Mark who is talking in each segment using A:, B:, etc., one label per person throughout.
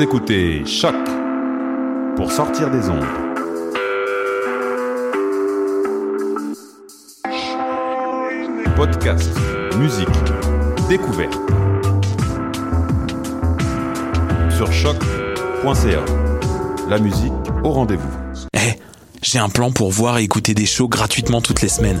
A: Écoutez Choc pour sortir des ondes. Podcast, musique, découverte. Sur choc.ca. La musique au rendez-vous.
B: Eh, j'ai un plan pour voir et écouter des shows gratuitement toutes les semaines.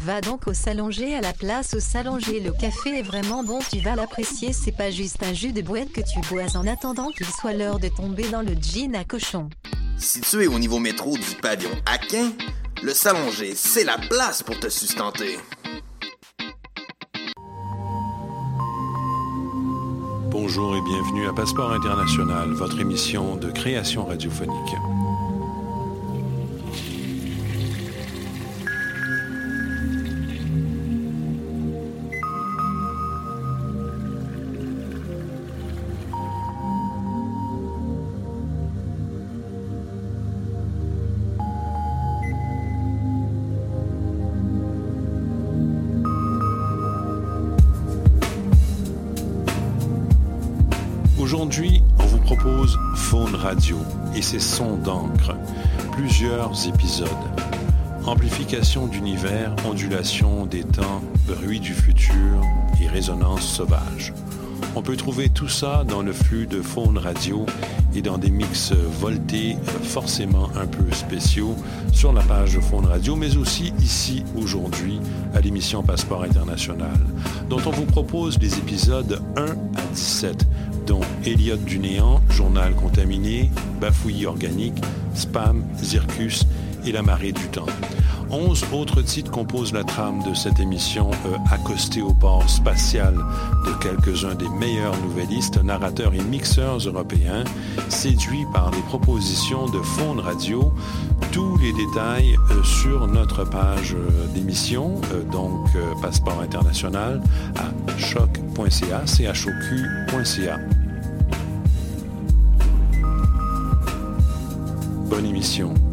C: Va donc au Salonger à la place au Salonger. Le café est vraiment bon, tu vas l'apprécier. C'est pas juste un jus de boîte que tu bois en attendant qu'il soit l'heure de tomber dans le jean à cochon.
D: Situé au niveau métro du pavillon Aquin, le Salonger, c'est la place pour te sustenter.
E: Bonjour et bienvenue à Passeport International, votre émission de création radiophonique. Aujourd'hui, on vous propose Faune Radio et ses sons d'encre. Plusieurs épisodes. Amplification d'univers, ondulation des temps, bruit du futur et résonance sauvage. On peut trouver tout ça dans le flux de Faune Radio et dans des mix voltés forcément un peu spéciaux sur la page de Faune Radio, mais aussi ici aujourd'hui à l'émission Passeport International, dont on vous propose les épisodes 1 à 17 dont Elliot du néant, Journal contaminé, Bafouillis organique, Spam, Zircus et La marée du temps. Onze autres titres composent la trame de cette émission euh, accostée au port spatial de quelques-uns des meilleurs nouvellistes, narrateurs et mixeurs européens, séduits par les propositions de Faune Radio. Tous les détails euh, sur notre page euh, d'émission, donc Passeport International, à choc.ca, choq.ca. Bonne émission.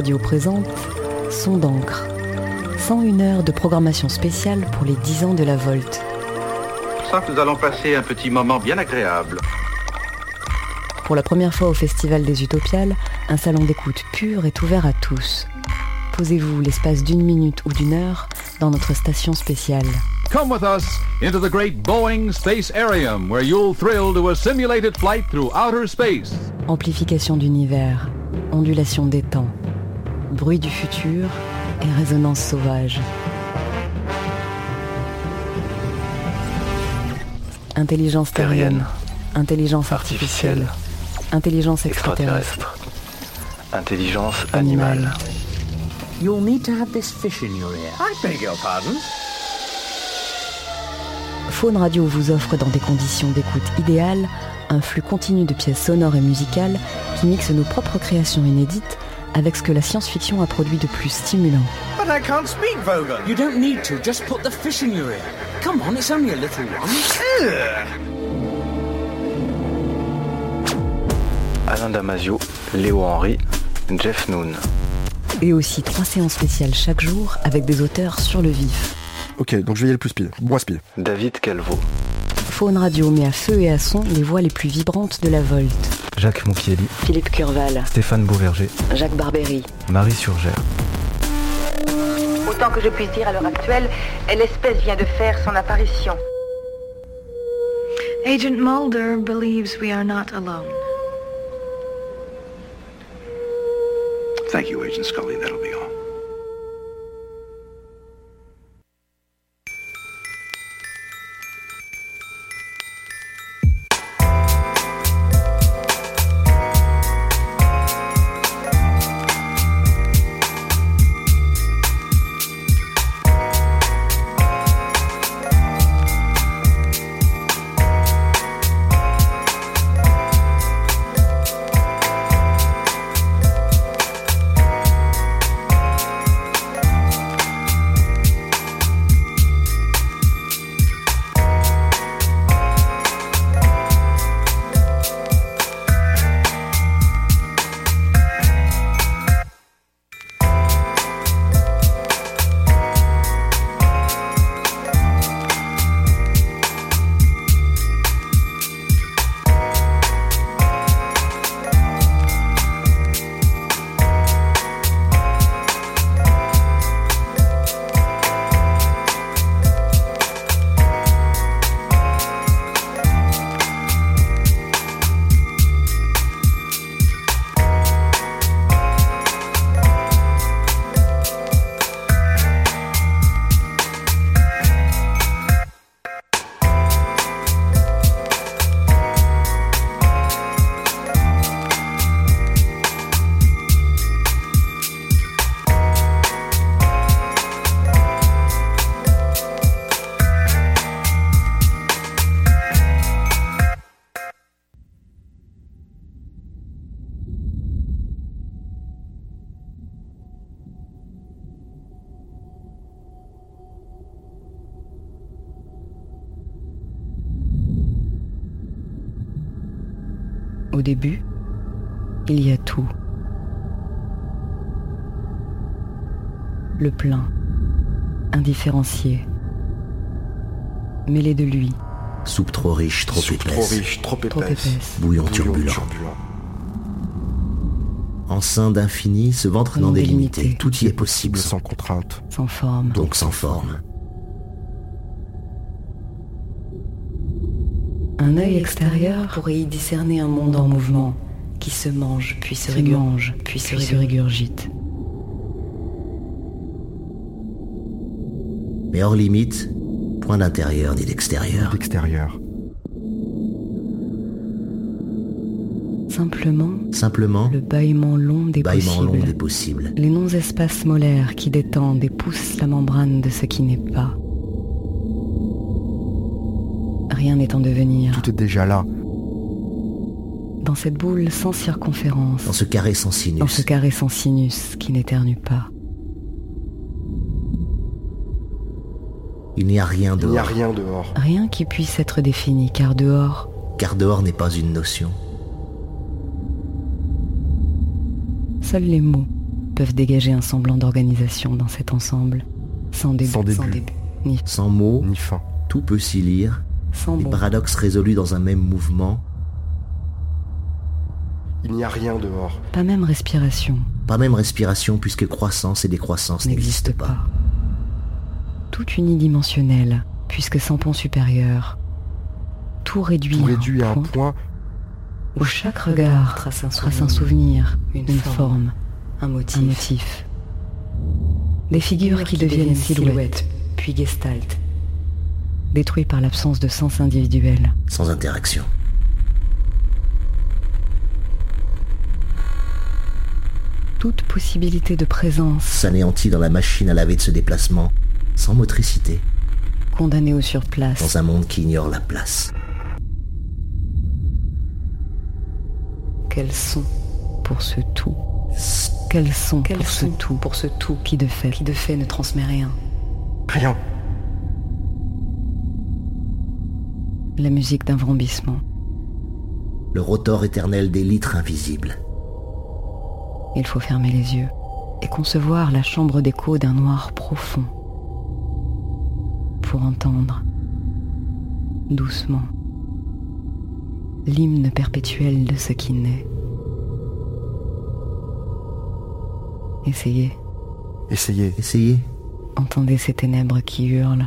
F: Radio présente Son d'encre. 101 heures de programmation spéciale pour les 10 ans de la Volte.
G: Sens que nous allons passer un petit moment bien agréable.
F: Pour la première fois au Festival des Utopiales, un salon d'écoute pur est ouvert à tous. Posez-vous l'espace d'une minute ou d'une heure dans notre station spéciale.
H: Come with us into the great Boeing Space Arium, where you'll thrill to a simulated flight through outer space.
F: Amplification d'univers, ondulation des temps, bruit du futur et résonance sauvage. Intelligence terrienne, intelligence artificielle, intelligence extraterrestre,
I: intelligence animale.
J: You'll need to have this fish in your ear. I beg your pardon?
F: Faune Radio vous offre dans des conditions d'écoute idéales un flux continu de pièces sonores et musicales qui mixent nos propres créations inédites avec ce que la science-fiction a produit de plus stimulant.
J: But I can't speak Vogel. You don't need to. Just put the fish in your ear. Come on, it's only a little one.
I: Alain Damasio, Léo Henry, Jeff Noon.
F: Et aussi trois séances spéciales chaque jour avec des auteurs sur le vif.
K: Ok, donc je vais y aller le plus speed. Moi speed.
I: David Calvo.
F: Faune Radio met à feu et à son les voix les plus vibrantes de la Volte.
L: Jacques Monchielli,
F: Philippe Curval,
L: Stéphane Beauverger,
F: Jacques Barbery,
L: Marie Surgère.
M: Autant que je puisse dire à l'heure actuelle, l'espèce vient de faire son apparition.
N: Agent Mulder believes we are not alone.
G: Thank you, Agent Scully. That'll be all.
F: Au début, il y a tout. Le plein, indifférencié, mêlé de lui,
O: Soupe trop riche, trop
K: Soupe
O: épaisse.
K: trop riche, trop épaisse.
F: trop épaisse,
O: Bouillon turbulent. En sein d'infini, ce ventre non délimité. Tout y est possible.
K: Sans contrainte.
F: sans forme,
O: Donc sans forme.
F: Un œil extérieur pourrait y discerner un monde en mouvement qui se mange, puis se régurgite, puis se régurgite.
O: Mais hors limite, point d'intérieur ni d'extérieur.
K: L'extérieur.
F: Simplement,
O: Simplement,
F: le bâillement long des
O: bâillement long
F: possibles.
O: des possibles.
F: Les non-espaces molaires qui détendent et poussent la membrane de ce qui n'est pas. Rien n'est en devenir.
K: Tout est déjà là.
F: Dans cette boule sans circonférence.
O: Dans ce carré sans
F: Dans
O: sinus.
F: ce carré sans sinus qui n'éternue pas.
O: Il n'y a rien
K: Il n'y a
O: dehors.
K: rien dehors.
F: Rien qui puisse être défini, car dehors,
O: Car dehors n'est pas une notion.
F: seuls les mots peuvent dégager un semblant d'organisation dans cet ensemble. Sans début,
K: Sans début.
F: ni,
O: Sans mots,
K: Ni fin.
O: tout peut s'y lire.
F: Sans
O: Les
F: bon.
O: paradoxes résolus dans un même mouvement.
K: Il n'y a rien dehors.
F: Pas même respiration
O: Pas même respiration puisque croissance et décroissance
F: n'existe
O: n'existent
F: pas.
O: pas.
F: Tout unidimensionnel, puisque sans pont supérieur. Tout réduit,
K: Tout réduit à un
F: point
K: point.
F: où chaque regard trace un souvenir, une, forme, un motif. Des figures qui deviennent silhouettes, puis gestalt. Détruit par l'absence de sens individuel.
O: Sans interaction.
F: Toute possibilité de présence.
O: S'anéantit dans la machine à laver de ce déplacement, sans motricité.
F: Condamné au surplace.
O: Dans un monde qui ignore la place.
F: Quels sont pour ce tout? Quels sont
P: Quels
F: pour
P: sont
F: ce tout? Pour ce tout? Qui de fait, qui de fait ne transmet rien?
K: Rien.
F: La musique d'un vrombissement.
O: Le rotor éternel des litres invisibles.
F: Il faut fermer les yeux et concevoir la chambre d'écho d'un noir profond pour entendre doucement l'hymne perpétuel de ce qui naît. Essayez,
K: Essayez.
O: Essayez.
F: entendez ces ténèbres qui hurlent.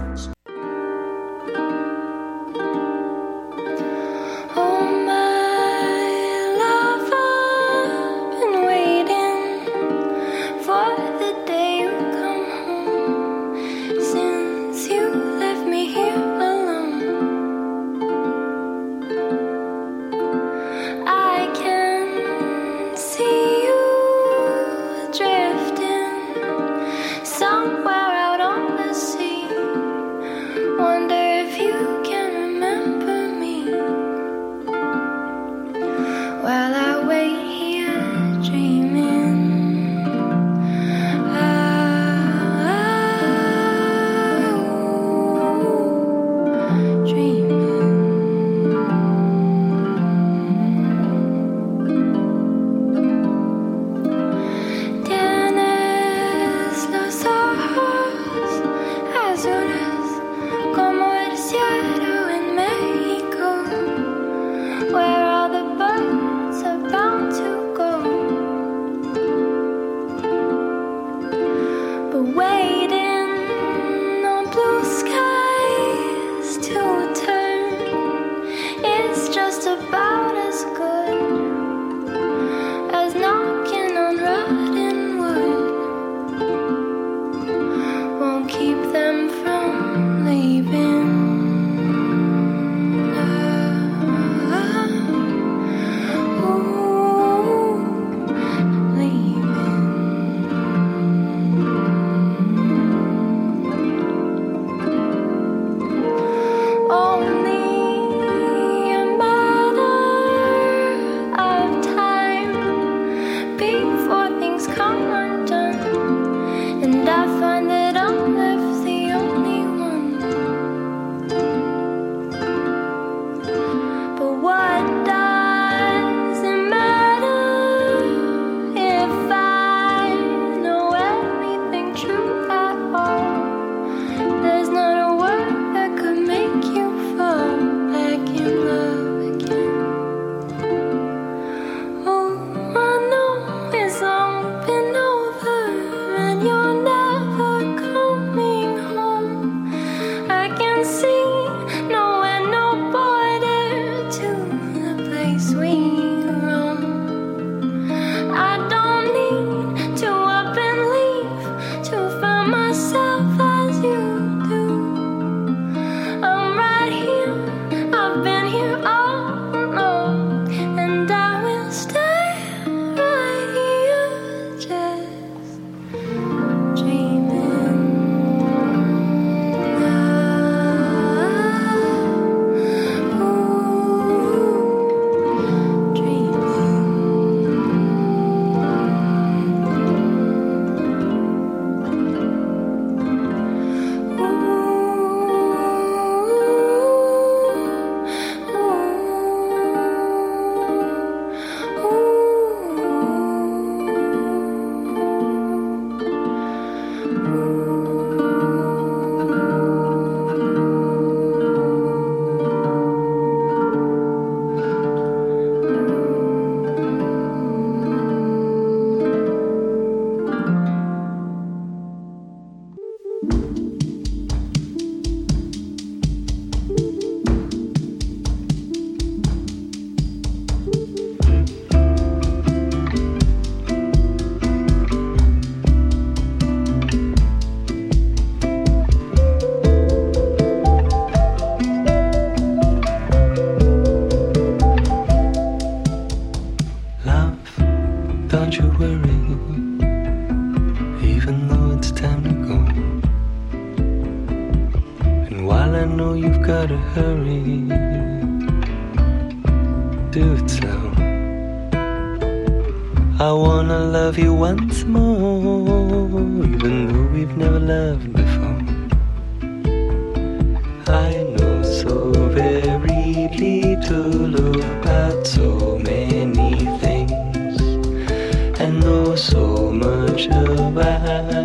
Q: survive.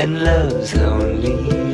Q: And love's only